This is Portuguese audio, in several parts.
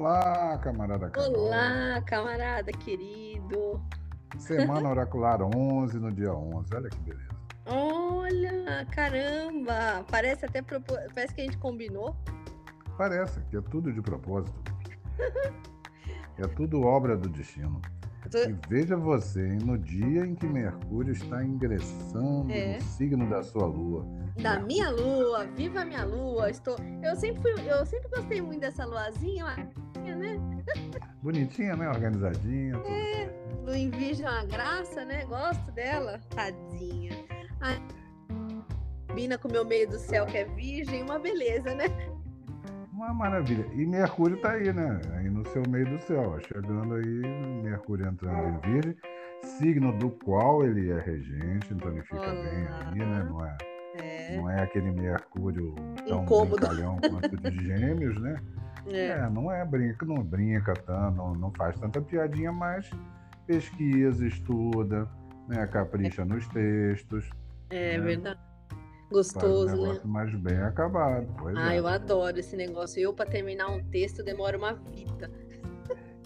Olá, camarada Carol. Olá, camarada querido. Semana Oracular 11 no dia 11. Olha que beleza. Olha, caramba. Parece até parece que a gente combinou. Parece que é tudo de propósito. é tudo obra do destino. Tô... E veja você, hein, no dia em que Mercúrio está ingressando É. no signo da sua lua. Da minha lua, viva a minha lua. Estou, eu sempre fui, eu sempre gostei muito dessa luazinha, ó, né? Bonitinha, né? Organizadinha. tudo É. em virgem é uma graça, né? Gosto dela, tadinha. Combina com o meu meio do céu que é virgem, uma beleza, né? Uma maravilha. E Mercúrio tá aí, né? Aí no seu meio do céu. Chegando aí, Mercúrio entrando em Virgem, signo do qual ele é regente, então ele fica bem aí, né? Não é, É. não é aquele Mercúrio tão Incômodo. brincalhão quanto de gêmeos, né? É. É, não é brinca, não brinca tanto, não, não faz tanta piadinha, mas pesquisa, estuda, né? Capricha nos textos. É né? verdade. Faz um Gostoso, né? mais bem acabado. Pois Ah, é. eu adoro esse negócio. Eu, para terminar um texto, demora uma vida.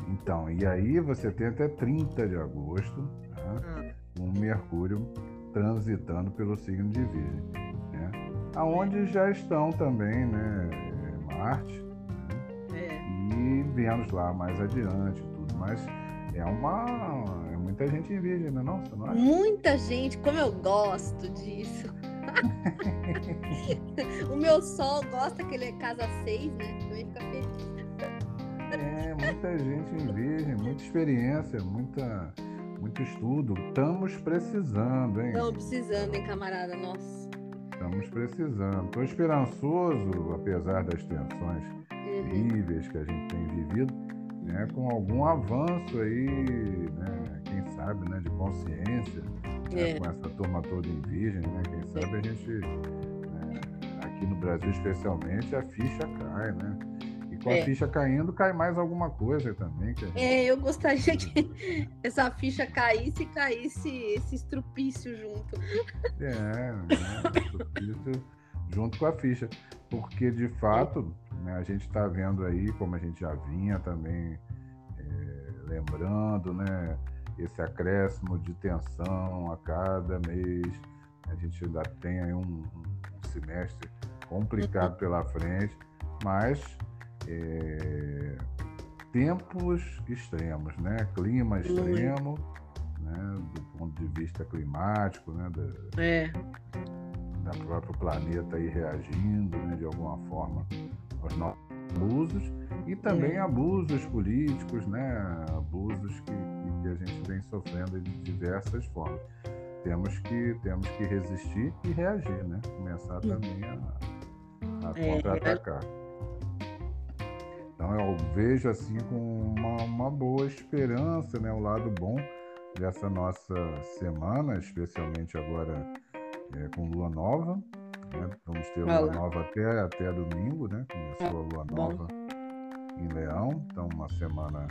Então, e aí você tem até 30 de agosto, tá? Ah, um Mercúrio transitando pelo signo de Virgem, né? Aonde já estão também, né, Marte é. Vênus lá mais adiante, tudo, mas é uma é muita gente em Virgem, não é não? Você não acha? Muita gente, como eu gosto disso. o meu sol gosta que ele é casa 6, né? Ele fica feliz. É, muita gente em Virgem, muita experiência, muita muito estudo. Estamos precisando, hein? Estamos precisando, hein, camarada? Nossa. Estamos precisando. Estou esperançoso, apesar das tensões. Terríveis que a gente tem vivido, né, com algum avanço aí, né, quem sabe, né, de consciência, né, É. com essa turma toda em virgem, né, quem sabe a gente, né, aqui no Brasil especialmente, a ficha cai, né? E com É. a ficha caindo, cai mais alguma coisa também. Que gente- É, eu gostaria que essa ficha caísse e caísse esse estrupício junto. É, né, isso junto com a ficha. Porque, de fato, né, a gente está vendo aí, como a gente já vinha também é, lembrando, né, esse acréscimo de tensão a cada mês. A gente ainda tem aí um, um semestre complicado pela frente, mas é, tempos extremos, né? Clima extremo, né? do ponto de vista climático, né? da- É. da próprio planeta aí reagindo né, de alguma forma nossos abusos e também É. abusos políticos, né, abusos que, que- que a gente vem sofrendo de diversas formas. Temos que, temos que resistir e reagir, né? Começar também a, a É, contra-atacar. Então eu vejo assim com uma, uma boa esperança, né? O lado bom dessa nossa semana, especialmente agora é, com lua nova. Né? Vamos ter lua nova até, até domingo, né? Começou a lua Bom. nova em Leão, então uma semana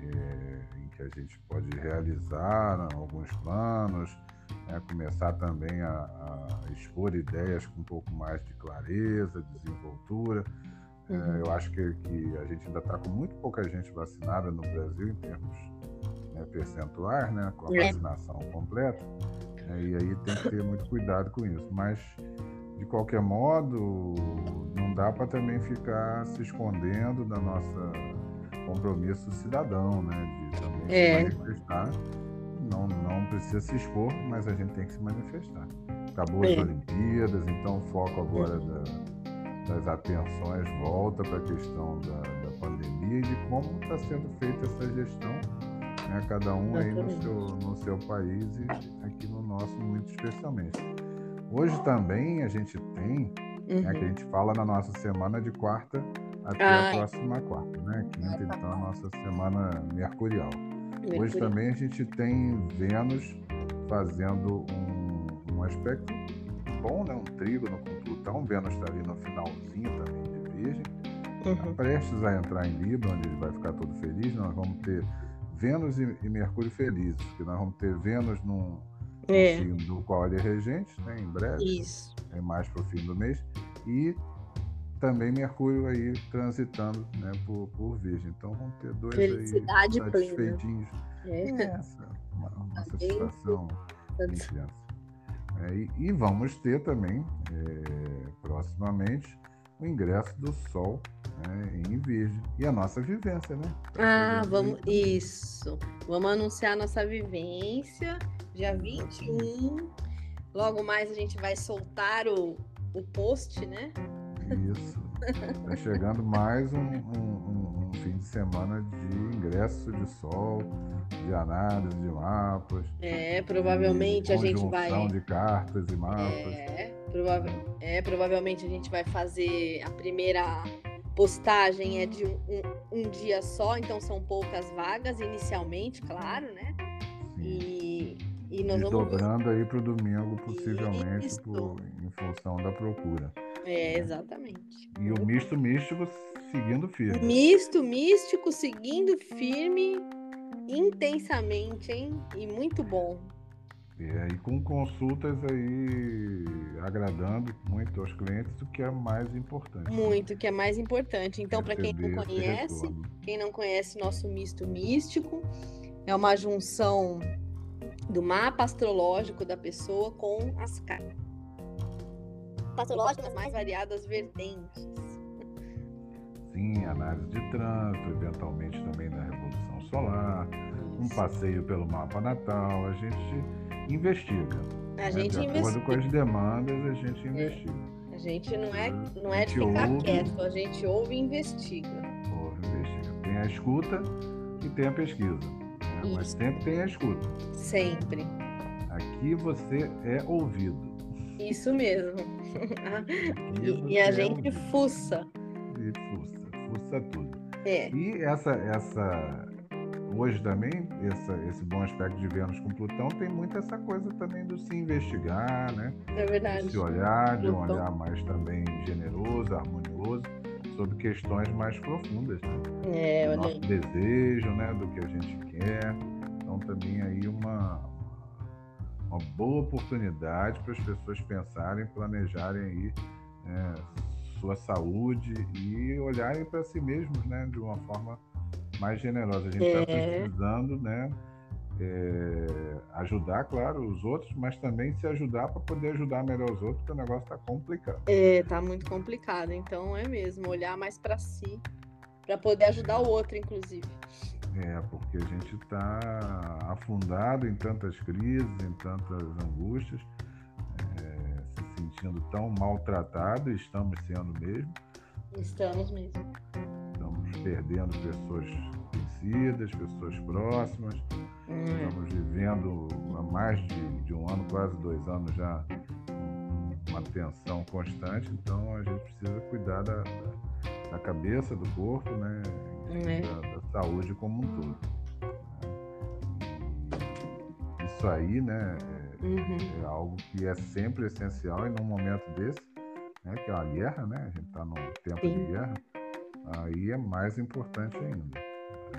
é, em que a gente pode realizar alguns planos, né? começar também a, a expor ideias com um pouco mais de clareza, desenvoltura. É, Uhum. eu acho que, que a gente ainda está com muito pouca gente vacinada no Brasil em termos né, percentuais, né, com a É. vacinação completa. né, e aí tem que ter muito cuidado com isso. Mas, de qualquer modo, não dá para também ficar se escondendo da nossa compromisso cidadão, né, de também É. se manifestar. Não, não precisa se expor, mas a gente tem que se manifestar. Acabou as É. Olimpíadas, então o foco agora da, das atenções volta para a questão da, da pandemia e de como está sendo feita essa gestão, né, cada um aí no seu, no seu país e aqui no nosso muito especialmente. Hoje também a gente tem, né, que a Uhum. gente fala na nossa semana de quarta até Ah, a próxima quarta, né? Quinta, Ah, tá então, a nossa semana mercurial. Hoje Mercúrio. também a gente tem Vênus fazendo um, um aspecto bom, né? Um trígono com Plutão. Vênus está ali no finalzinho também de Virgem. Está Uhum. prestes a entrar em Libra, onde ele vai ficar todo feliz. Nós vamos ter Vênus e, e Mercúrio felizes, porque nós vamos ter Vênus num, É, signo do qual ele é regente, né? Em breve isso. é mais para o fim do mês, e também Mercúrio aí transitando né, por, por Virgem. Então vamos ter dois Felicidade aí satisfeitinhos. É. Essa, uma, uma tá satisfação intensa. É, e, e, vamos ter também, é, proximamente, o ingresso do Sol né, em Virgem. E a nossa vivência, né? Ah, vamos. Isso. Vamos anunciar a nossa vivência, dia 21. Logo mais a gente vai soltar o, o post, né? Isso. Está chegando mais um, um, um, fim de semana de ingresso de sol, de análise de mapas. É, provavelmente a gente vai. de cartas e mapas. É, prova... é, provavelmente a gente vai fazer a primeira postagem é de um, um, um dia só, então são poucas vagas inicialmente, claro, né? Sim. E, e nós e vamos... aí para o domingo, possivelmente, por, em função da procura. É, exatamente. E o misto místico seguindo firme. Misto místico seguindo firme intensamente, hein? E muito bom. E aí com consultas aí agradando muito aos clientes, o que é mais importante. Muito, que é mais importante. Então, para quem não conhece, quem não conhece nosso misto místico, é uma junção do mapa astrológico da pessoa com as cartas patológicas mais variadas vertentes. Sim, análise de trânsito, eventualmente também da Revolução Solar, um passeio pelo mapa natal, a gente investiga. A né? gente de acordo investiga. com as demandas, a gente é. investiga. A gente não é, não é de ficar ouve, quieto, a gente ouve e investiga. Ouve e investiga. Tem a escuta e tem a pesquisa. Né? Mas sempre tem a escuta. Sempre. Aqui você é ouvido. Isso mesmo. e, e, a gente fuça. E fuça, fuça tudo. É. E essa, essa hoje também, essa, esse bom aspecto de Vênus com Plutão tem muito essa coisa também do se investigar, né? É verdade. De se olhar, de um olhar mais também generoso, harmonioso, sobre questões mais profundas, né? É, do nosso desejo, né? Do que a gente quer. Então também aí uma, uma boa oportunidade para as pessoas pensarem, planejarem aí é, sua saúde e olharem para si mesmos, né, de uma forma mais generosa. A gente está é. precisando, né, é, ajudar, claro, os outros, mas também se ajudar para poder ajudar melhor os outros, porque o negócio está complicado. É, tá muito complicado. Então é mesmo olhar mais para si, para poder ajudar o outro, inclusive. É, porque a gente está afundado em tantas crises, em tantas angústias, é, se sentindo tão maltratado, estamos sendo mesmo. Estamos mesmo. Estamos perdendo pessoas conhecidas, pessoas próximas. Hum. Estamos vivendo há mais de, de um ano, quase dois anos já, uma tensão constante, então a gente precisa cuidar da, da, da cabeça, do corpo, né? É. Da, da, saúde como um todo. Isso aí, né, é, uhum. é, algo que é sempre essencial e num momento desse, né, que é uma guerra, né? A gente está num tempo Sim. de guerra, aí é mais importante ainda.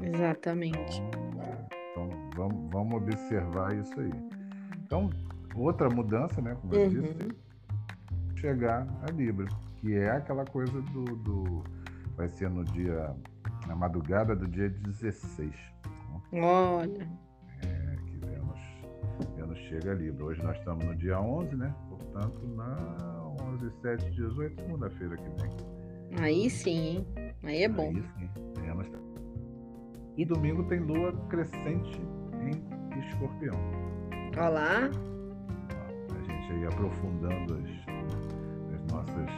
Exatamente. Então, então vamos, vamos observar isso aí. Então, outra mudança, né, como eu uhum. disse, chegar a Libra, que é aquela coisa do, do vai ser no dia na madrugada do dia 16. Olha. É, que Vênus, Vênus chega a Libra. Hoje nós estamos no dia 11, né? Portanto, na 11, 7, 18, segunda-feira que vem. Aí sim, hein? Aí é bom. Aí sim. Vênus... E domingo tem lua crescente em escorpião. Olá. A gente aí aprofundando as, as nossas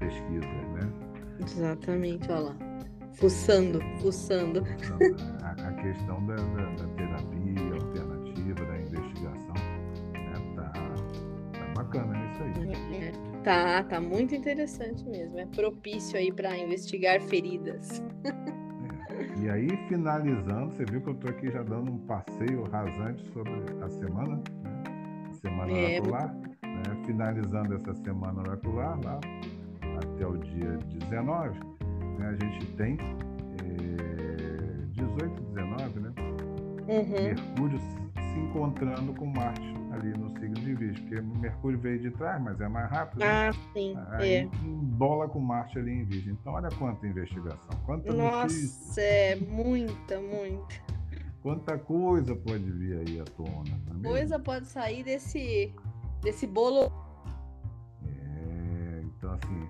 pesquisas, né? Exatamente, olha lá. Fuçando, fuçando. A, a questão da, da, da, terapia alternativa, da investigação, né? tá, tá bacana isso aí. É, tá, tá muito interessante mesmo. É propício aí para investigar feridas. E aí, finalizando, você viu que eu tô aqui já dando um passeio rasante sobre a semana, né? Semana é, oracular. Né? Finalizando essa semana oracular lá até o dia 19 né, a gente tem é, 18 e 19, né? Uhum. Mercúrio se encontrando com Marte ali no signo de Virgem, porque Mercúrio veio de trás, mas é mais rápido. Né? Ah, né? sim. Aí é. bola com Marte ali em Virgem. Então, olha quanta investigação, quanta Nossa, notícia. é muita, muita. Quanta coisa pode vir aí à tona. É coisa pode sair desse, desse bolo. É, então, assim,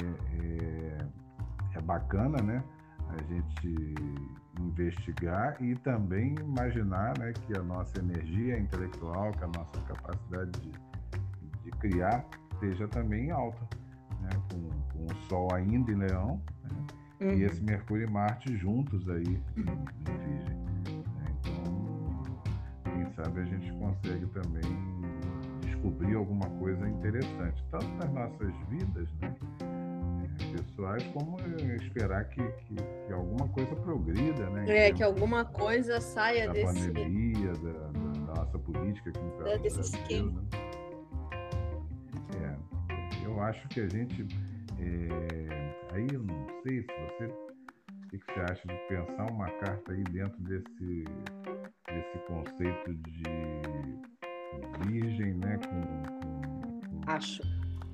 é, é, é bacana, né? A gente investigar e também imaginar né, que a nossa energia intelectual, que a nossa capacidade de, de criar seja também alta, né, com, com, o Sol ainda em Leão né, uhum. e esse Mercúrio e Marte juntos aí em, em Virgem. Né, então, quem sabe a gente consegue também descobrir alguma coisa interessante, tanto nas nossas vidas, né? Pessoais, como esperar que, que, que, alguma coisa progrida, né? É, que alguma coisa saia da desse... pandemia, da, da, nossa política aqui no Brasil. Desse esquema. Né? É, eu acho que a gente... É, aí eu não sei se você... O que você acha de pensar uma carta aí dentro desse, desse conceito de virgem, né? Com, com, com... Acho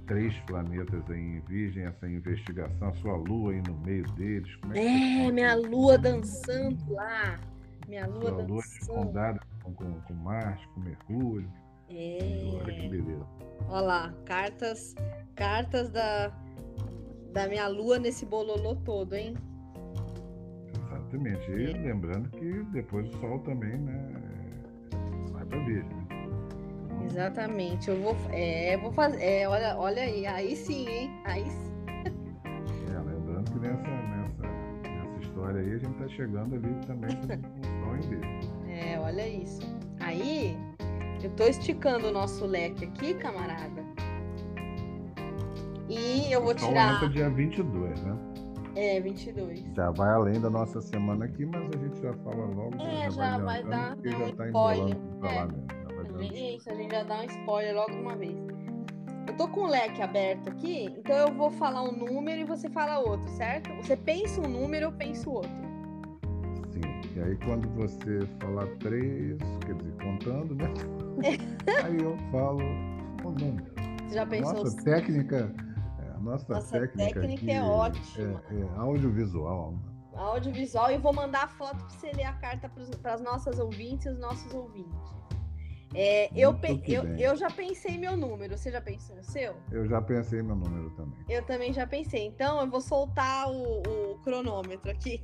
três planetas aí em Virgem, essa investigação, a sua lua aí no meio deles. é, é minha lua dançando lá. Minha lua sua dançando. lua escondada com, com, com Marte, com Mercúrio. É. Olha que beleza. Olha lá, cartas, cartas da, da minha lua nesse bololô todo, hein? Exatamente. E é. lembrando que depois o Sol também, né? Vai para Virgem. Exatamente. Eu vou, é, vou fazer. É, olha, olha aí, aí sim, hein? Aí sim. É, lembrando que nessa, nessa, nessa história aí a gente tá chegando ali também com sonho dele. É, olha isso. Aí, eu tô esticando o nosso leque aqui, camarada. E eu vou então, tirar. Entra dia 22, né? É, 22. Já vai além da nossa semana aqui, mas a gente já fala logo. É, já, já vai dar. Porque já tá spoiler. É. É isso, a gente já dá um spoiler logo de uma vez. Eu tô com o leque aberto aqui, então eu vou falar um número e você fala outro, certo? Você pensa um número, eu penso outro. Sim, e aí quando você falar três, quer dizer, contando, né? aí eu falo o número. Você já pensou? Nossa técnica, é, a nossa, nossa técnica, técnica é ótima. É, é audiovisual. Audiovisual e vou mandar a foto para você ler a carta para as nossas ouvintes e os nossos ouvintes. É, eu, eu, eu já pensei meu número. Você já pensou no seu? Eu já pensei meu número também. Eu também já pensei. Então eu vou soltar o, o cronômetro aqui.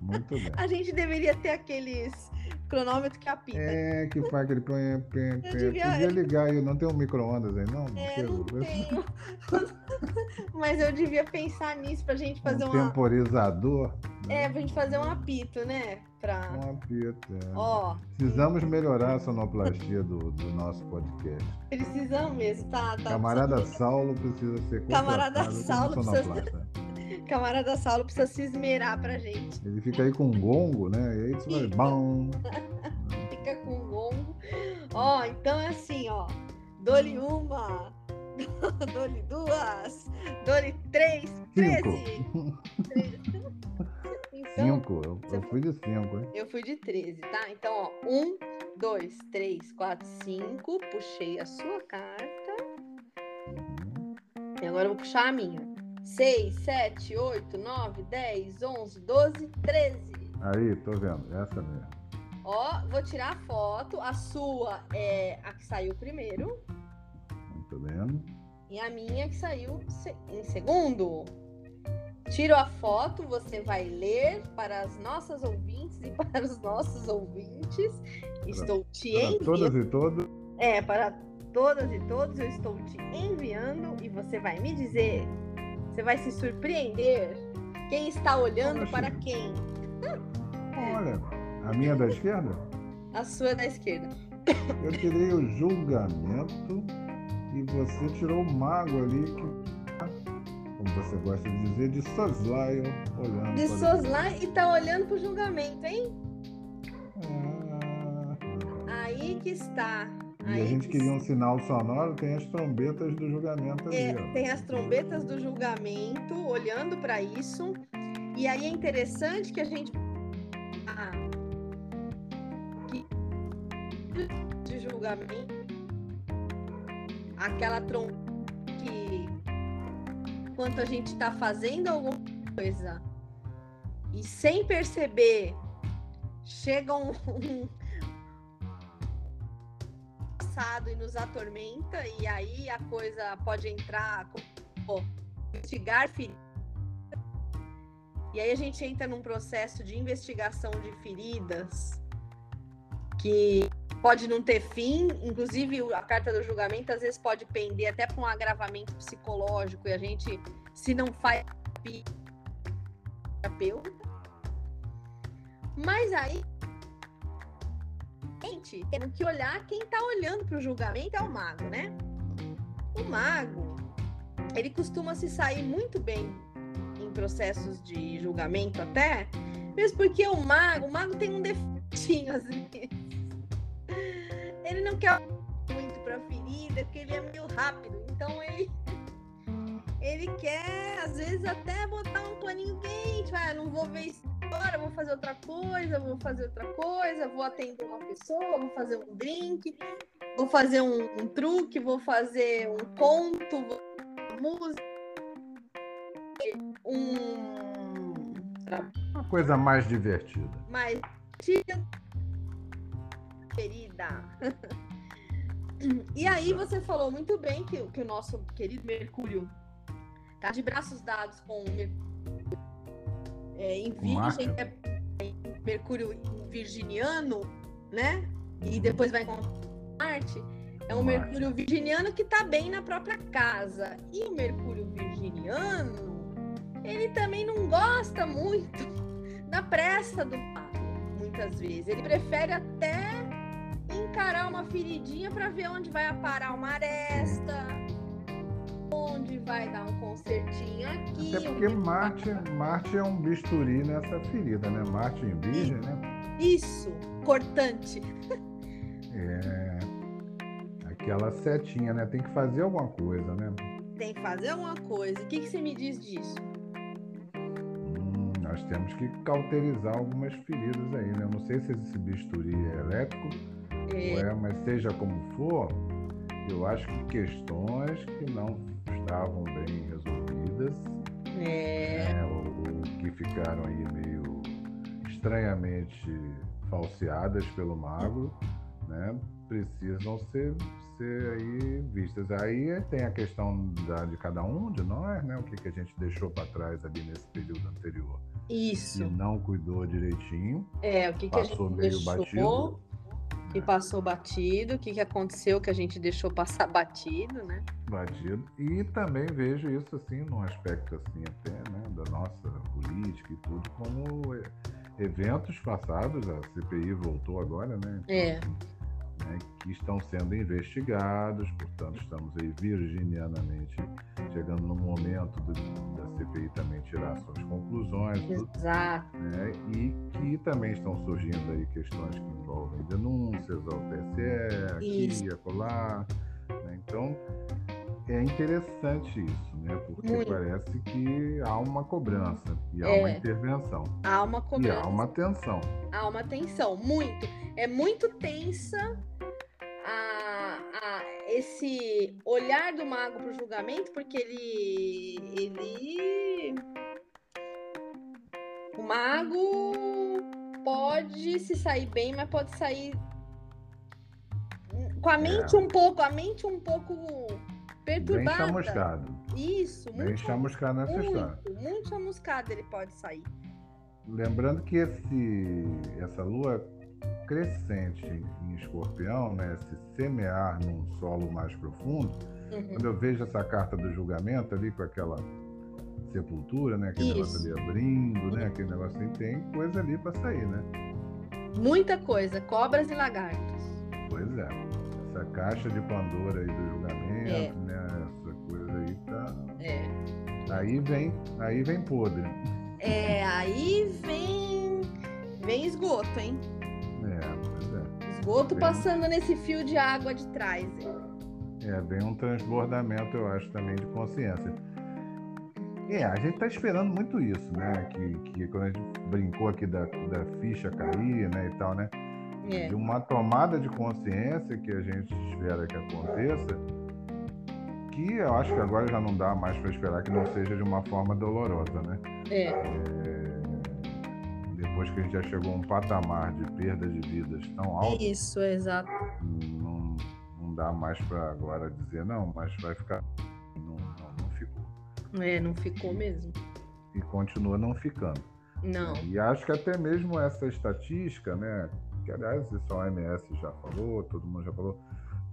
Muito bem. A gente deveria ter aqueles cronômetro que apita. É, que faz aquele pem. Devia... Podia ligar aí, não tem um micro-ondas aí, não? É, não tenho. Mas eu devia pensar nisso pra gente fazer um uma... temporizador. Né? É, pra gente fazer um apito, né? Pra... Ó, Precisamos melhorar a sonoplastia do, do nosso podcast. Precisamos mesmo, tá? tá Camarada Saulo precisa ser Camarada Saulo precisa... Camarada Saulo precisa se esmerar pra gente. Ele fica aí com um gongo, né? E aí você vai. Bom. fica com um gongo. Ó, então é assim, ó. Dole uma, dole duas, dole três, treze. Então, cinco, eu, eu fui de cinco, hein? Eu fui de 13, tá? Então, ó, um, dois, três, quatro, cinco. Puxei a sua carta. Uhum. E agora eu vou puxar a minha. 6, 7, 8, 9, 10, 11, 12, 13. Aí, tô vendo. Essa mesmo. Ó, vou tirar a foto. A sua é a que saiu primeiro. Muito bem. E a minha que saiu em segundo. Tiro a foto, você vai ler para as nossas ouvintes e para os nossos ouvintes. Para, estou te enviando. Todas e todos. É, para todas e todos, eu estou te enviando e você vai me dizer você vai se surpreender. Quem está olhando para quem? Olha, a minha é da esquerda? A sua é da esquerda. Eu tirei o julgamento e você tirou o mago ali que como você gosta de dizer, de soslaio olhando. De soslaio e tá olhando pro julgamento, hein? Ah. Aí que está. E a gente queria um sinal sonoro, tem as trombetas do julgamento ali. É, tem as trombetas do julgamento, olhando para isso. E aí é interessante que a gente. Ah, de julgamento aquela que enquanto a gente está fazendo alguma coisa e sem perceber chega um, um passado e nos atormenta e aí a coisa pode entrar como investigar feridas e aí a gente entra num processo de investigação de feridas que pode não ter fim, inclusive a carta do julgamento às vezes pode pender até para um agravamento psicológico e a gente, se não faz terapeuta. Mas aí, gente, temos que olhar quem está olhando para o julgamento é o mago, né? O mago, ele costuma se sair muito bem em processos de julgamento até, mesmo porque o mago, o mago tem um defeitinho vezes ele não quer muito para ferida, porque ele é meio rápido. Então ele ele quer às vezes até botar um paninho quente, ah, não vou ver isso agora, vou fazer outra coisa, vou fazer outra coisa, vou atender uma pessoa, vou fazer um drink, vou fazer um, um truque, vou fazer um conto, vou música, um uma coisa mais divertida. Mais divertida querida. e aí você falou muito bem que, que o nosso querido Mercúrio tá de braços dados com Mercúrio é, em Virgem, é, Mercúrio virginiano, né? E depois vai com Marte. É um Mercúrio virginiano que tá bem na própria casa. E o Mercúrio virginiano, ele também não gosta muito da pressa do papo, muitas vezes. Ele prefere até encarar uma feridinha para ver onde vai aparar uma aresta, onde vai dar um concertinho aqui. Até porque Marte, Marte é um bisturi nessa ferida, né? Marte em Virgem, né? Isso, cortante. É. Aquela setinha, né? Tem que fazer alguma coisa, né? Tem que fazer alguma coisa. O que, que você me diz disso? Hum, nós temos que cauterizar algumas feridas aí, né? Eu não sei se esse bisturi é elétrico é, mas seja como for, eu acho que questões que não estavam bem resolvidas, é. né, ou, ou, que ficaram aí meio estranhamente falseadas pelo mago, né, precisam ser, ser aí vistas. Aí tem a questão da, de cada um de nós, né, o que, que a gente deixou para trás ali nesse período anterior. Isso. E não cuidou direitinho. É, o que, que a gente meio deixou, batido que passou batido, o que, que aconteceu que a gente deixou passar batido, né? Batido. E também vejo isso assim, num aspecto assim até, né, da nossa política e tudo, como eventos passados, a CPI voltou agora, né? Então, é. Né, que estão sendo investigados, portanto, estamos aí virginianamente chegando no momento do, da CPI também tirar suas conclusões. Exato. Tudo, né, e que também estão surgindo aí questões que envolvem denúncias ao TSE, aqui, acolá. Né, então, é interessante isso, né? Porque muito. parece que há uma cobrança e há é. uma intervenção. Há uma cobrança. E há uma tensão. Há uma tensão, muito. É muito tensa a, a, esse olhar do mago para o julgamento, porque ele, ele. O mago pode se sair bem, mas pode sair com a mente é. um pouco, a mente um pouco perturbada. Bem chamuscado. Isso, Bem muito chamuscado nessa muito, história. Muito chamuscado ele pode sair. Lembrando que esse, essa lua crescente em escorpião, né, se semear num solo mais profundo, uhum. quando eu vejo essa carta do julgamento ali com aquela sepultura, né, aquele Isso. negócio ali abrindo, né, aquele negócio assim, tem coisa ali para sair, né? Muita coisa, cobras e lagartos. Pois é. Essa caixa de Pandora aí do julgamento, é. né, É. Aí vem, aí vem podre. É, aí vem vem esgoto, hein? É, pois é. Esgoto vem... passando nesse fio de água de trás. É, vem um transbordamento, eu acho, também de consciência. É, a gente está esperando muito isso, né? Que, que quando a gente brincou aqui da, da ficha cair, né, e tal, né? É. De uma tomada de consciência que a gente espera que aconteça que eu acho que agora já não dá mais para esperar que não seja de uma forma dolorosa, né? É. é. Depois que a gente já chegou a um patamar de perda de vidas tão alto. Isso, exato. Não, não dá mais para agora dizer, não, mas vai ficar. Não, não, não ficou. É, não ficou mesmo. E continua não ficando. Não. E acho que até mesmo essa estatística, né? Que aliás isso a OMS já falou, todo mundo já falou,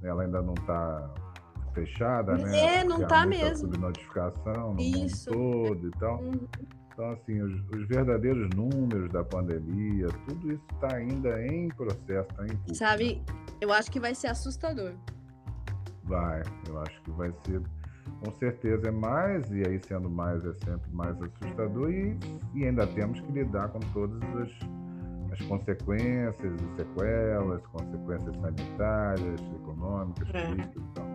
ela ainda não está fechada, né? É, não está mesmo. notificação no Isso. todo e tal. Uhum. Então, assim, os, os, verdadeiros números da pandemia, tudo isso está ainda em processo, está em curso. Sabe, eu acho que vai ser assustador. Vai, eu acho que vai ser, com certeza é mais, e aí sendo mais é sempre mais assustador, e, e ainda temos que lidar com todas as, as consequências e sequelas, consequências sanitárias, econômicas, é. políticas e tal.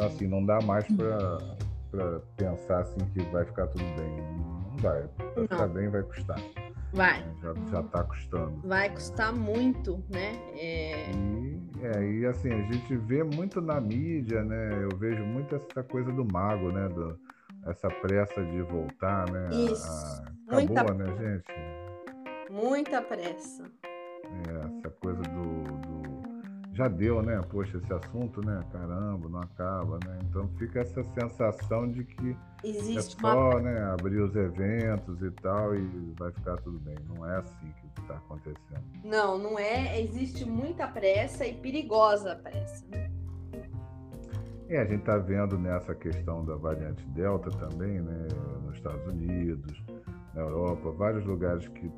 Então, assim, não dá mais para pensar assim que vai ficar tudo bem. Não vai. Para ficar bem vai custar. Vai. Já, já tá custando. Vai custar muito, né? É... E, é, e assim, a gente vê muito na mídia, né? Eu vejo muito essa coisa do mago, né? Do, essa pressa de voltar, né? Isso. A, acabou, Muita... né, gente? Muita pressa. É, essa coisa do já deu, né? Poxa, esse assunto, né? Caramba, não acaba, né? Então fica essa sensação de que Existe é só, uma... né? Abrir os eventos e tal e vai ficar tudo bem. Não é assim que está acontecendo. Não, não é. Existe muita pressa e perigosa pressa. Né? É, a gente está vendo nessa questão da variante Delta também, né? Nos Estados Unidos, na Europa, vários lugares que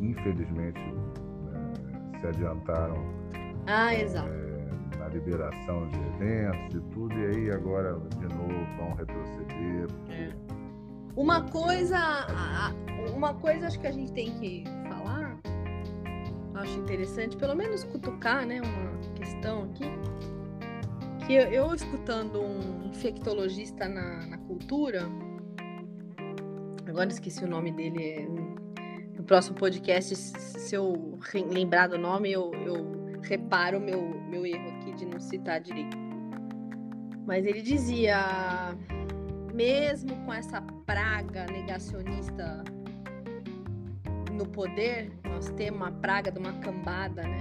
infelizmente né, se adiantaram ah, exato. É, na liberação de eventos e tudo, e aí agora de novo vão retroceder. É. Uma coisa, uma coisa acho que a gente tem que falar, acho interessante, pelo menos cutucar, né, uma questão aqui, que eu, eu escutando um infectologista na, na cultura, agora esqueci o nome dele, é, no próximo podcast, se eu lembrar do nome, eu, eu repara o meu, meu erro aqui de não citar direito. Mas ele dizia, mesmo com essa praga negacionista no poder, nós temos uma praga de uma cambada, né?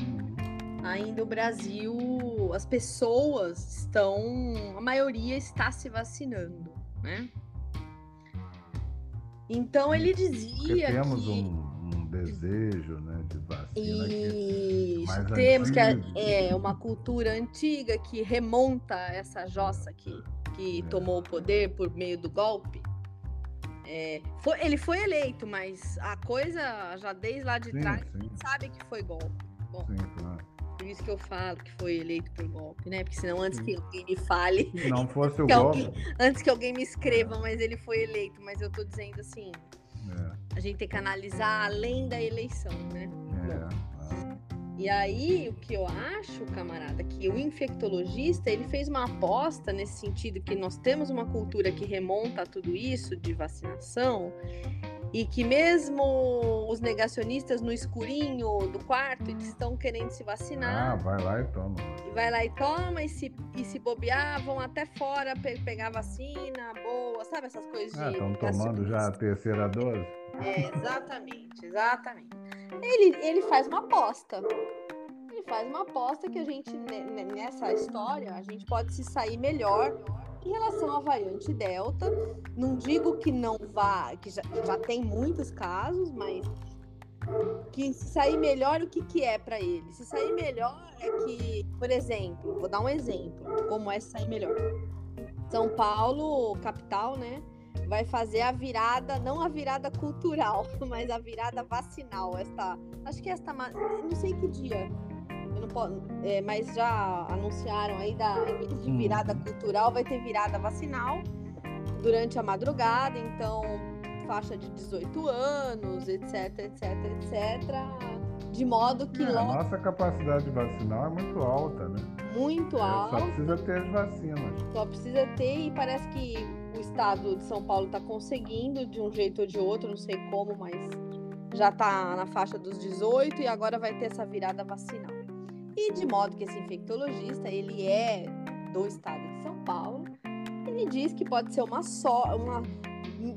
Uhum. Ainda o Brasil, as pessoas estão, a maioria está se vacinando, né? Então ele dizia Porque temos que... um desejo né, de vacina. Isso, temos que é, é uma cultura antiga que remonta essa jossa que, que é. tomou o poder por meio do golpe. É, foi, ele foi eleito, mas a coisa já desde lá de sim, trás sim. sabe que foi golpe. Bom, sim, claro. Por isso que eu falo que foi eleito por golpe, né? Porque senão antes que alguém me fale. Se não fosse o golpe. Alguém, antes que alguém me escreva, mas ele foi eleito. Mas eu tô dizendo assim, a gente tem que analisar além da eleição, né? É. E aí, o que eu acho, camarada, que o infectologista, ele fez uma aposta nesse sentido que nós temos uma cultura que remonta a tudo isso de vacinação e que mesmo os negacionistas no escurinho do quarto estão querendo se vacinar. Ah, vai lá e toma. E vai lá e toma e se, e se bobear, vão até fora pe pegar vacina, boa, sabe essas coisas ah, de... Estão tomando já a terceira dose? É, exatamente, exatamente. Ele, ele faz uma aposta. Ele faz uma aposta que a gente, nessa história, a gente pode se sair melhor em relação à variante Delta. Não digo que não vá, que já, já tem muitos casos, mas que se sair melhor, o que, que é para ele? Se sair melhor é que, por exemplo, vou dar um exemplo, como é sair melhor. São Paulo, capital, né? vai fazer a virada, não a virada cultural, mas a virada vacinal. Esta, acho que esta, não sei que dia. Não posso, é, mas já anunciaram aí da de hum. virada cultural vai ter virada vacinal durante a madrugada, então faixa de 18 anos, etc, etc, etc. De modo que é, logo... A nossa capacidade vacinal é muito alta, né? Muito alta. Só precisa ter as vacinas. Só precisa ter e parece que o estado de São Paulo está conseguindo de um jeito ou de outro, não sei como, mas já está na faixa dos 18 e agora vai ter essa virada vacinal. E de modo que esse infectologista, ele é do estado de São Paulo, ele diz que pode ser uma só, uma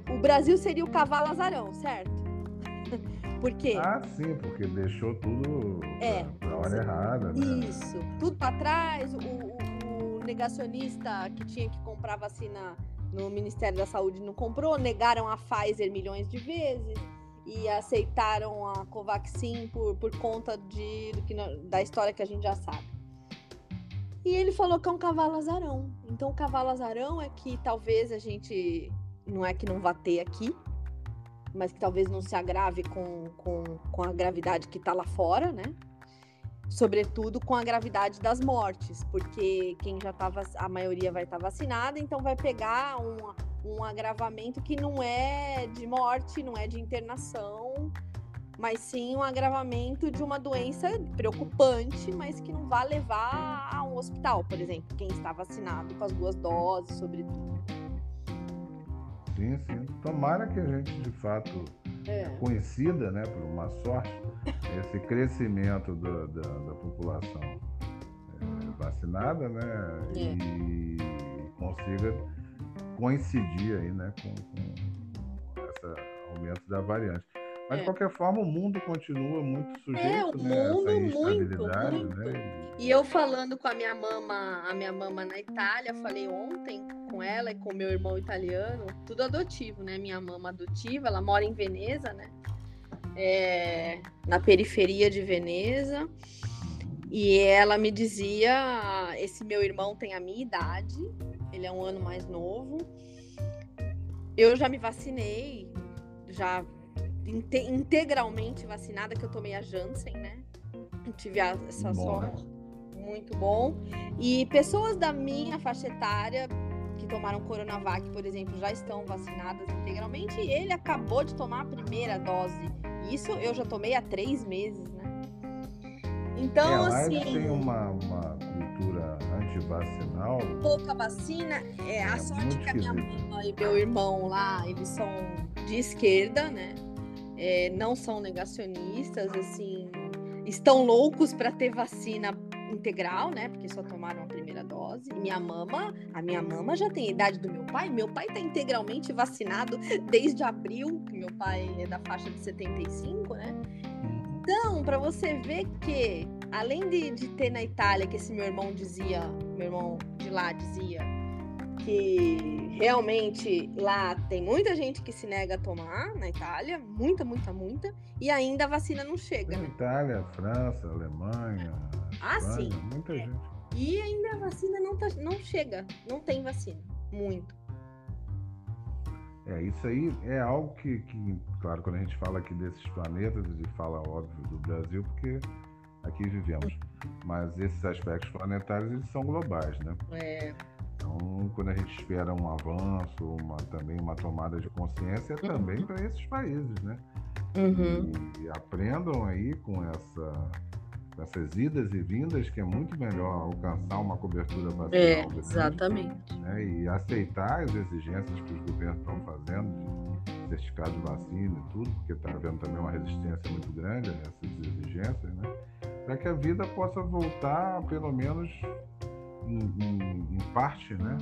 o Brasil seria o cavalo azarão, certo? Por quê? Ah, sim, porque deixou tudo é, pra hora errada. Né? Isso, tudo para trás. O, o, o, negacionista que tinha que comprar vacina no Ministério da Saúde não comprou, negaram a Pfizer milhões de vezes e aceitaram a Covaxin por, por conta de, que, da história que a gente já sabe. E ele falou que é um cavalo azarão. Então, o cavalo azarão é que talvez a gente. Não é que não vá ter aqui, mas que talvez não se agrave com, com, com a gravidade que está lá fora, né? Sobretudo com a gravidade das mortes, porque quem já estava, a maioria vai estar tá vacinada, então vai pegar um, um agravamento que não é de morte, não é de internação, mas sim um agravamento de uma doença preocupante, mas que não vai levar a um hospital, por exemplo, quem está vacinado com as duas doses, sobretudo. Sim, sim. Tomara que a gente, de fato, é. conhecida, né, por uma sorte, esse crescimento do, da, da, população é, vacinada, né, é. e consiga coincidir aí, né, com, com esse aumento da variante. Mas, é. de qualquer forma, o mundo continua muito é, sujeito é, o né, mundo, a essa instabilidade. Muito, muito. Né? E eu falando com a minha mama, a minha mama na Itália, falei ontem com ela e com meu irmão italiano, tudo adotivo, né? Minha mama adotiva, ela mora em Veneza, né? É, na periferia de Veneza. E ela me dizia: esse meu irmão tem a minha idade, ele é um ano mais novo. Eu já me vacinei, já integralmente vacinada, que eu tomei a Janssen, né? tive a, essa bom. sorte. Muito bom. E pessoas da minha faixa etária que tomaram Coronavac, por exemplo, já estão vacinadas integralmente. E ele acabou de tomar a primeira dose. Isso eu já tomei há três meses, né? Então, é, assim. tem uma, uma cultura antivacinal. Pouca vacina. É, a é sorte que a minha mãe e meu irmão lá, eles são de esquerda, né? É, não são negacionistas, assim, estão loucos para ter vacina integral, né? Porque só tomaram a primeira dose. Minha mama, a minha mama já tem a idade do meu pai. Meu pai está integralmente vacinado desde abril, que meu pai é da faixa de 75, né? Então, para você ver que, além de, de ter na Itália, que esse meu irmão dizia, meu irmão de lá dizia, que realmente lá tem muita gente que se nega a tomar na Itália, muita, muita, muita, e ainda a vacina não chega. Né? Itália, França, Alemanha. Ah, Espanha, sim. Muita é. gente. E ainda a vacina não, tá, não chega, não tem vacina. Muito. É, isso aí é algo que, que, claro, quando a gente fala aqui desses planetas e fala, óbvio, do Brasil, porque aqui vivemos. Mas esses aspectos planetários, eles são globais, né? É. Então, quando a gente espera um avanço, uma, também uma tomada de consciência, é também para esses países, né? Uhum. E, e, aprendam aí com essa, essas idas e vindas, que é muito melhor alcançar uma cobertura vacinal. É, exatamente. Né? E aceitar as exigências que os governos estão fazendo de certificado de vacina e tudo, porque está havendo também uma resistência muito grande a essas exigências, né? Para que a vida possa voltar, pelo menos, em, em, em parte, né,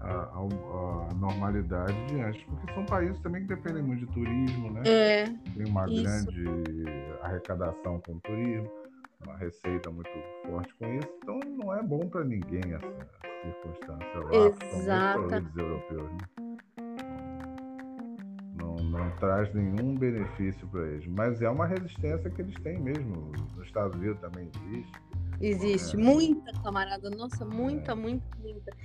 a, a, a, normalidade de antes, porque são países também que dependem muito de turismo, né? É, Tem uma isso. grande arrecadação com o turismo, uma receita muito forte com isso, então não é bom para ninguém essa circunstância lá. Exato. São países europeus, né? Não, não traz nenhum benefício para eles, mas é uma resistência que eles têm mesmo. Nos Estados Unidos também existe. Existe é. muita, camarada. Nossa, muita, muita, muita.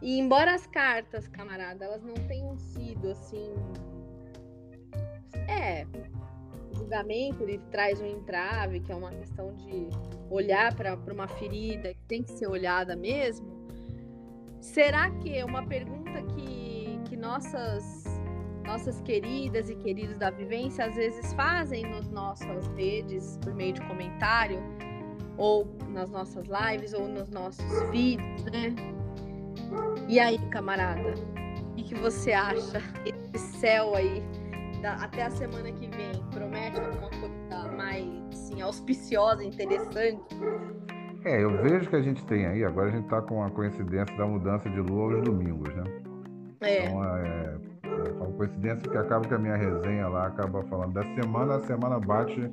E embora as cartas, camarada, elas não tenham sido assim. É. O julgamento ele traz um entrave, que é uma questão de olhar para uma ferida que tem que ser olhada mesmo. Será que é uma pergunta que, que nossas nossas queridas e queridos da vivência às vezes fazem nas nossas redes por meio de comentário? Ou nas nossas lives, ou nos nossos vídeos, né? E aí, camarada, o que, que você acha? Esse céu aí, da, até a semana que vem, promete alguma coisa mais assim, auspiciosa, interessante? É, eu vejo que a gente tem aí, agora a gente está com a coincidência da mudança de lua aos domingos, né? É. Então, é, é uma coincidência que acaba que a minha resenha lá acaba falando da semana, a semana bate,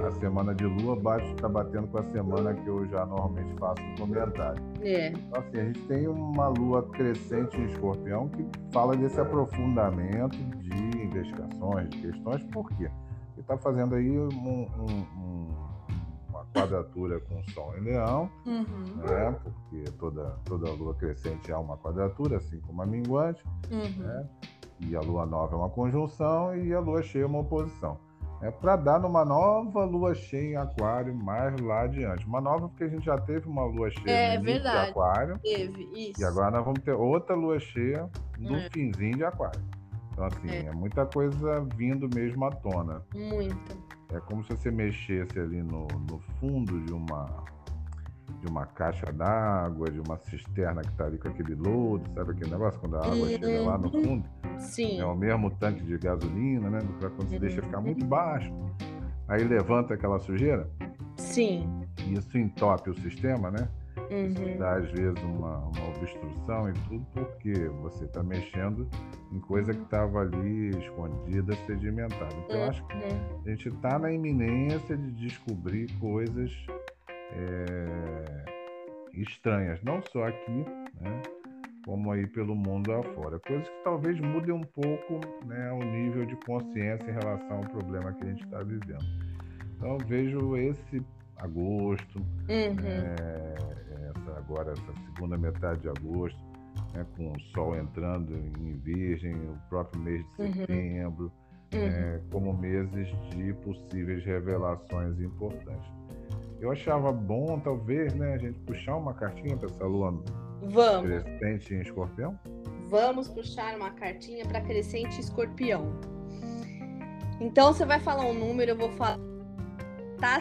a semana de lua bate, está batendo com a semana que eu já normalmente faço no comentário. É. Então, assim, a gente tem uma lua crescente em escorpião que fala desse aprofundamento de investigações, de questões, por quê? Ele está fazendo aí um, um, um quadratura com Sol em Leão, uhum. né? porque toda, toda lua crescente há uma quadratura, assim como a minguante, uhum. né? E a lua nova é uma conjunção e a lua cheia é uma oposição. É para dar numa nova lua cheia em Aquário mais lá adiante. Uma nova porque a gente já teve uma lua cheia é, no de Aquário. Teve, isso. E agora nós vamos ter outra lua cheia no é. finzinho de Aquário. Então, assim, é. é muita coisa vindo mesmo à tona. Muita. É como se você mexesse ali no, no fundo de uma de uma caixa d'água, de uma cisterna que está ali com aquele lodo, sabe aquele negócio quando a água uhum. chega lá no fundo? Sim. É o mesmo tanque de gasolina, né? Para quando você uhum. deixa ficar muito baixo, aí levanta aquela sujeira. Sim. Isso entope o sistema, né? Uhum. Isso dá, às vezes, uma, uma obstrução e tudo, porque você está mexendo em coisa que estava ali escondida, sedimentada. Então, eu acho que uhum. a gente está na iminência de descobrir coisas é, estranhas, não só aqui, né? como aí pelo mundo afora. Coisas que talvez mudem um pouco né, o nível de consciência em relação ao problema que a gente está vivendo. Então, eu vejo esse agosto, uhum. né, essa, agora essa segunda metade de agosto, né, com o sol entrando em Virgem, o próprio mês de uhum. setembro, uhum. Né, como meses de possíveis revelações importantes. Eu achava bom, talvez, né, a gente puxar uma cartinha para essa lua Vamos. crescente em escorpião? Vamos puxar uma cartinha para crescente escorpião. Então você vai falar um número, eu vou falar. Tá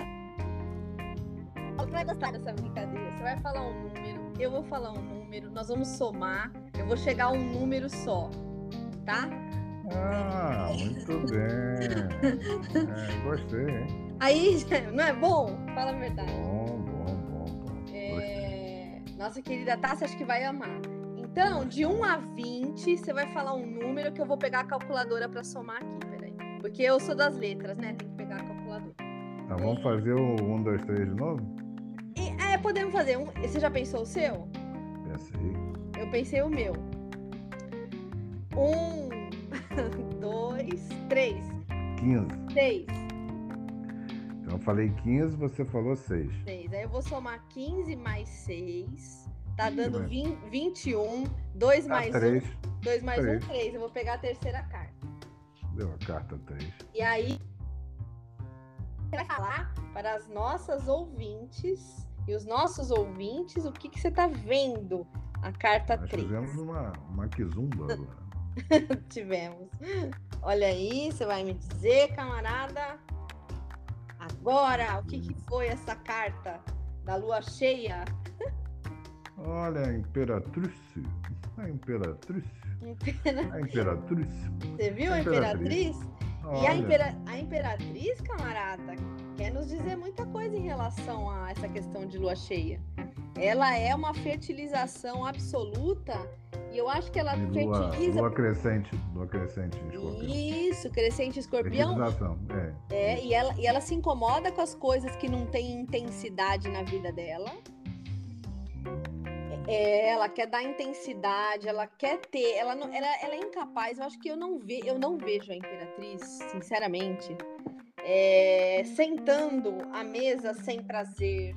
você vai gostar dessa brincadeira. Você vai falar um número, eu vou falar um número, nós vamos somar, eu vou chegar a um número só, tá? Ah, muito bem. É, gostei, hein? Aí, não é bom? Fala a verdade. Bom, bom, bom, bom. É... Nossa querida Tássia, acho que vai amar. Então, de 1 a 20, você vai falar um número que eu vou pegar a calculadora para somar aqui, peraí. Porque eu sou das letras, né? Tem que pegar a calculadora. Tá, vamos fazer o 1, 2, 3 de novo? É, podemos fazer. Um... Você já pensou o seu? Pensei. Eu pensei o meu. Um, dois, três. Quinze. Seis. Eu falei 15, você falou 6. 6. Aí eu vou somar 15 mais 6. Tá dando 20, 21. 2 mais 3. 1. 2 mais 3. 1, 3. Eu vou pegar a terceira carta. Deu a carta 3. E aí, vai falar para as nossas ouvintes e os nossos ouvintes o que, que você está vendo a carta Nós 3. Tivemos uma, uma quizumba agora. tivemos. Olha aí, você vai me dizer, camarada, agora, o que, que foi essa carta da lua cheia? Olha, a imperatriz. A imperatriz. Impera... A imperatriz. Você viu a imperatriz? A imperatriz? E a, impera... a imperatriz, camarada, quer nos dizer muita coisa em relação a essa questão de lua cheia. Ela é uma fertilização absoluta e eu acho que ela lua, fertiliza. Lua crescente, lua crescente escorpião. Isso, crescente escorpião. É. é e, ela, e ela se incomoda com as coisas que não têm intensidade na vida dela. É, ela quer dar intensidade, ela quer ter, ela, não, ela, ela é incapaz. Eu acho que eu não, ve, eu não vejo a Imperatriz, sinceramente, é, sentando à mesa sem prazer.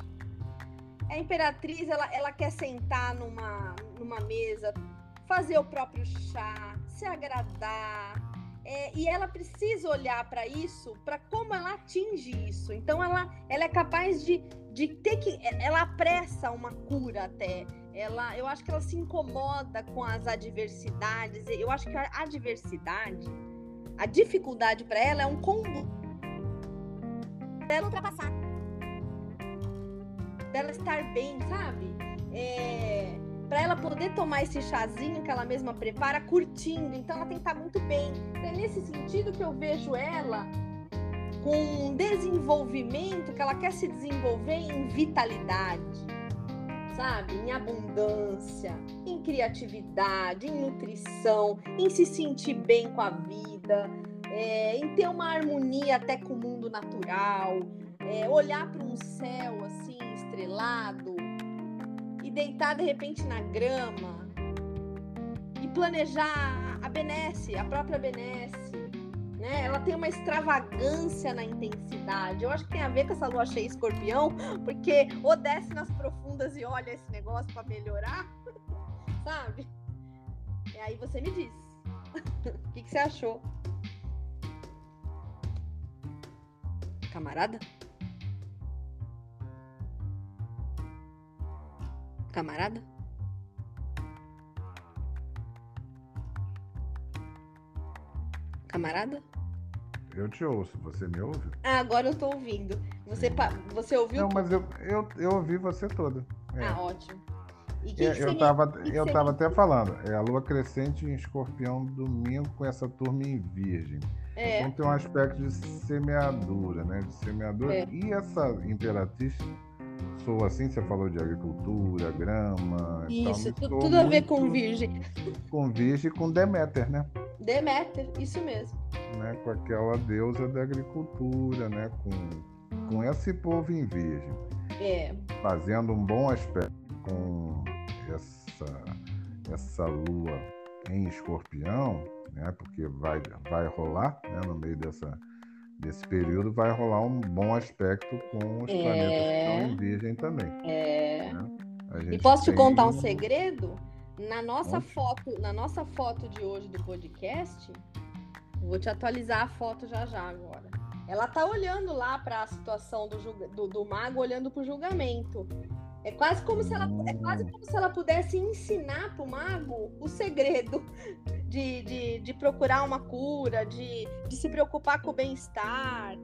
A Imperatriz, ela, ela quer sentar numa, numa mesa, fazer o próprio chá, se agradar, é, e ela precisa olhar para isso, para como ela atinge isso. Então ela, ela é capaz de, de ter que. Ela apressa uma cura até ela, eu acho que ela se incomoda com as adversidades. Eu acho que a adversidade, a dificuldade para ela é um combo dela ultrapassar, dela estar bem, sabe? É, para ela poder tomar esse chazinho que ela mesma prepara, curtindo. Então ela tem que estar muito bem. É nesse sentido que eu vejo ela com um desenvolvimento, que ela quer se desenvolver em vitalidade sabe? Em abundância, em criatividade, em nutrição, em se sentir bem com a vida, é, em ter uma harmonia até com o mundo natural, é, olhar para um céu assim estrelado e deitar de repente na grama e planejar a benesse, a própria benesse. Né? Ela tem uma extravagância na intensidade. Eu acho que tem a ver com essa lua cheia escorpião, porque ou desce nas profundas e olha esse negócio para melhorar, sabe? E aí você me diz. O que, que você achou? Camarada? Camarada? Camarada? Eu te ouço, você me ouve? Ah, agora eu tô ouvindo. Você, você ouviu? Não, mas eu, eu, eu ouvi você toda. É. Ah, ótimo. E que é, que eu tava, me... eu tava até falando, é a lua crescente em escorpião domingo com essa turma em virgem. É. Então tem um aspecto de semeadura, né? De semeadura. É. E essa imperatriz sou assim, você falou de agricultura, grama. Isso, tal, tudo a ver com virgem. Com virgem e com Deméter, né? Deméter, isso mesmo. Né? Com aquela deusa da agricultura, né? Com, com esse povo em virgem. É. Fazendo um bom aspecto com essa, essa lua em escorpião, né? Porque vai, vai rolar né? no meio dessa desse período vai rolar um bom aspecto com os é... planetas que estão em virgem também. É. Né? E posso te contar um segredo? Na nossa Onde? foto, na nossa foto de hoje do podcast, vou te atualizar a foto já já agora. Ela tá olhando lá para a situação do, do, do mago, olhando para o julgamento. É quase como se ela, é quase como se ela pudesse ensinar para o mago o segredo de, de, de, procurar uma cura, de, de se preocupar com o bem-estar.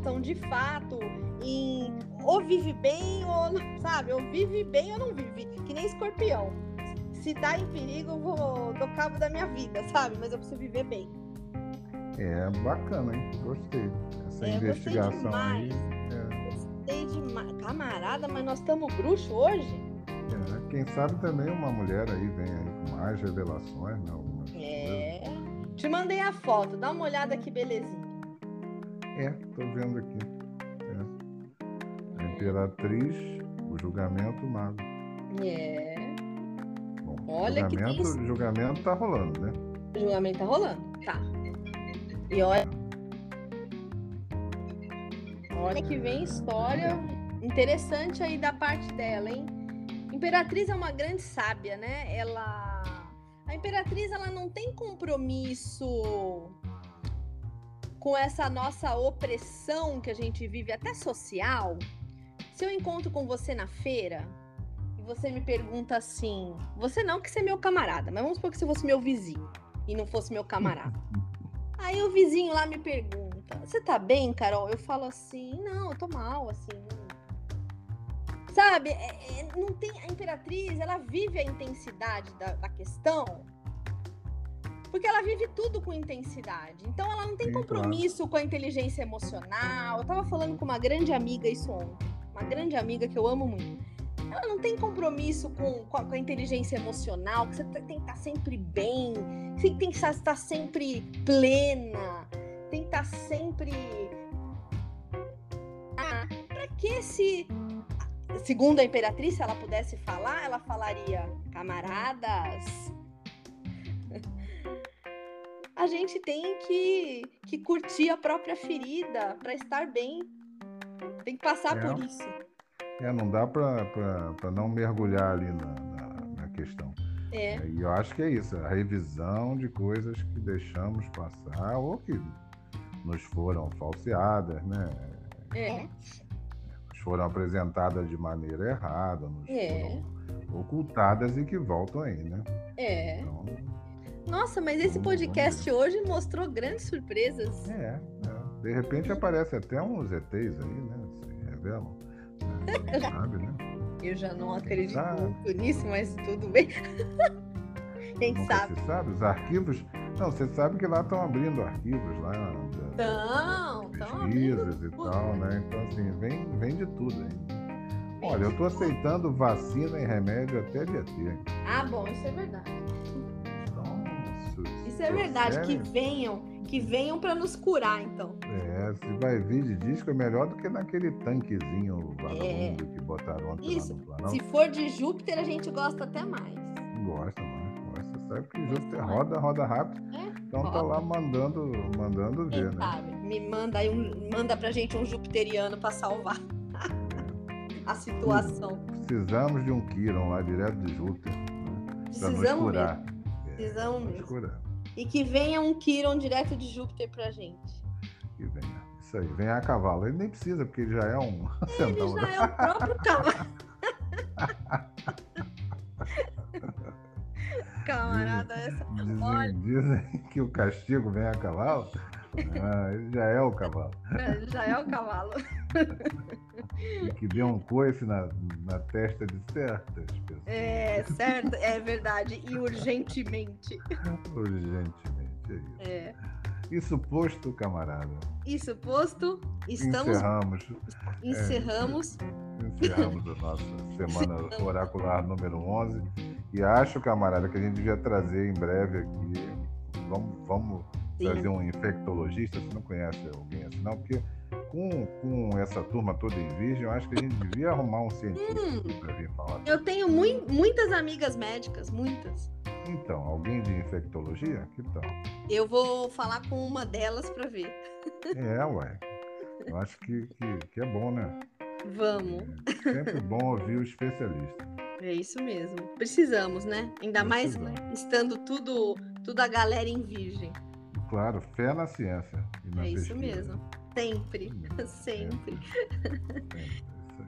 Então, de fato, em ou vive bem ou não, sabe, ou vive bem ou não vive, que nem escorpião. Se tá em perigo, eu vou do cabo da minha vida, sabe? Mas eu preciso viver bem. É bacana, hein? Gostei. Essa é, investigação aí. Demais. Camarada, mas nós estamos bruxo hoje? É, quem sabe também uma mulher aí vem aí com mais revelações, né? Algumas é. Coisas. Te mandei a foto, dá uma olhada que belezinha. É, tô vendo aqui. É. A imperatriz, o julgamento o mago. É. Bom, olha julgamento, que tem... julgamento tá rolando, né? O julgamento tá rolando, tá. E olha. Olha que vem história interessante aí da parte dela, hein? Imperatriz é uma grande sábia, né? Ela a Imperatriz ela não tem compromisso com essa nossa opressão que a gente vive até social. Se eu encontro com você na feira e você me pergunta assim, você não que você é meu camarada, mas vamos supor que você fosse meu vizinho e não fosse meu camarada. Aí o vizinho lá me pergunta: "Você tá bem, Carol?" Eu falo assim: "Não, eu tô mal, assim, Sabe, é, é, não tem a imperatriz, ela vive a intensidade da, da, questão, porque ela vive tudo com intensidade. Então ela não tem compromisso com a inteligência emocional. Eu tava falando com uma grande amiga isso ontem, uma grande amiga que eu amo muito. Ela não tem compromisso com, com, a, com a inteligência emocional, que você tem que estar sempre bem, você tem que estar sempre plena, tem que estar sempre. Ah, pra que se segundo a imperatriz, se ela pudesse falar, ela falaria: camaradas, a gente tem que, que curtir a própria ferida para estar bem. Tem que passar é, por isso. É, não dá para não mergulhar ali na, na, na questão. É. E eu acho que é isso, a revisão de coisas que deixamos passar ou que nos foram falseadas, né? É foram apresentadas de maneira errada, nos é. foram ocultadas e que voltam aí, né? É. Então, Nossa, mas esse podcast hoje mostrou grandes surpresas. É, é, de repente aparece até uns ETs aí, né? Se revelam. Né? sabe, né? Eu já não acredito muito nisso, mas tudo bem. Quem Nunca sabe? Você sabe, os arquivos. Não, você sabe que lá estão abrindo arquivos lá. Estão, pesquisas e tal, né? Então, assim, vem, vem de tudo aí. Né? Olha, eu estou aceitando vacina e remédio até dia ter. Ah, bom, isso é verdade. isso é verdade, sério? que venham, que venham para nos curar, então. É, se vai vir de disco é melhor do que naquele tanquezinho vagabundo é. que botaram ontem Isso. Se for de Júpiter, a gente gosta até mais. Gosta, mais. Sabe que Júpiter roda, roda rápido. É? Então tá roda. tá lá mandando, mandando ver, né? Sabe? Me manda aí um, manda pra gente um jupiteriano para salvar a situação. Precisamos de um Kiron lá direto de Júpiter. Né? Pra nos curar. É, Precisamos é, mesmo. Curar. E que venha um Kiron direto de Júpiter pra gente. Que venha. Isso aí, venha a cavalo. Ele nem precisa, porque ele já é um Ele já é o próprio cavalo. Camarada, essa. Dizem, Olha... dizem que o castigo vem a cavalo. Ah, ele já é o cavalo. É, já é o cavalo. E que dê um coice na, na testa de certas pessoas. É, certo, é verdade. E urgentemente. Urgentemente, é isso. É. Isso posto, camarada. Isso posto, estamos. Encerramos. Encerramos. É, encerramos a nossa semana oracular número 11. E acho, camarada, que a gente devia trazer em breve aqui. Vamos, vamos trazer um infectologista. Você não conhece alguém assim, não? Porque com, com essa turma toda em virgem, eu acho que a gente devia arrumar um cientista hum, para vir falar. Eu tenho mu muitas amigas médicas, muitas. Então, alguém de infectologia? Que tal? Eu vou falar com uma delas para ver. É, ué. Eu acho que, que, que é bom, né? Vamos. É sempre bom ouvir o especialista. É isso mesmo. Precisamos, né? Ainda Precisamos. mais estando tudo, tudo a galera em virgem. Claro, fé na ciência. Na é isso mesmo. Sempre, sempre.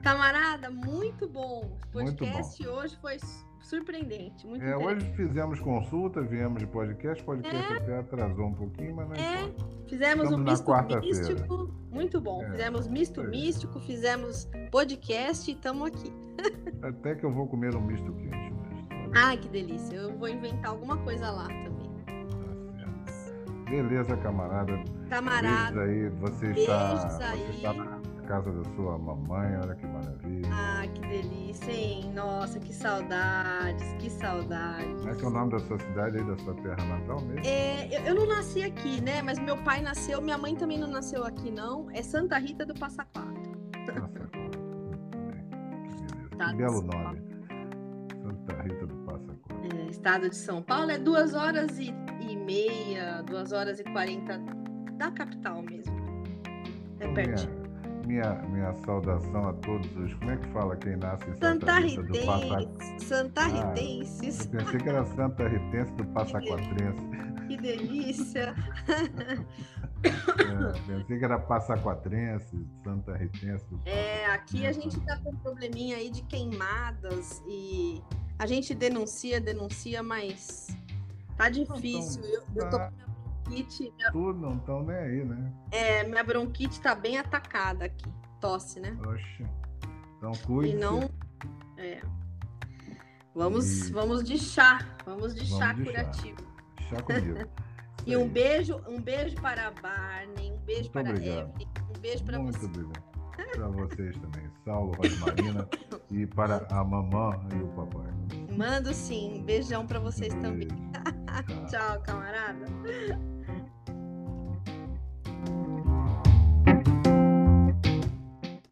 Camarada, muito bom. O podcast muito bom. hoje foi surpreendente. Muito é, hoje fizemos consulta, viemos de podcast. Podcast é. até atrasou um pouquinho, mas não é. Fizemos um misto místico. Muito bom. É, fizemos misto místico, fizemos podcast e estamos aqui. até que eu vou comer um misto quente. Ah, que delícia. Eu vou inventar alguma coisa lá também. Beleza, camarada. Camarada. Beijos aí. Você está, você está casa da sua mamãe, olha que maravilha. Ah, que delícia, hein? Nossa, que saudades, que saudades. Como é que é o nome da sua cidade aí, da sua terra natal mesmo? É, eu, não nasci aqui, né? Mas meu pai nasceu, minha mãe também não nasceu aqui, não. É Santa Rita do Passa Quatro. Passa Quatro. Tá, que belo nome. Santa Rita do Passa Quatro. É, estado de São Paulo é duas horas e e meia, duas horas e quarenta da capital mesmo. É então, pertinho. Minha, minha, saudação a todos os. Como é que fala quem nasce em Santa, Rita do Passa... Santa Ritenses. Ah, eu pensei que era Santa Ritense do Passaquatrense. Que delícia! é, pensei que era Passaquatrense, Santa Ritense. É, aqui a gente tá com um probleminha aí de queimadas e a gente denuncia, denuncia, mas Tá difícil. eu, eu tô tá. Bronquite. Minha... Tudo não estão nem aí, né? É, minha bronquite tá bem atacada aqui. Tosse, né? Oxe. Então cuide. E não. É. Vamos, e... vamos de chá. Vamos de vamos chá de curativo. Chá, chá comigo. e um beijo, um beijo para a Barney, um beijo Muito para obrigado. a Evelyn, um beijo para você. Muito obrigado. Para vocês também, Saulo, Rosmarina e para a mamã e o papai. Mando sim, um beijão para vocês Beijo. também. Tchau, camarada.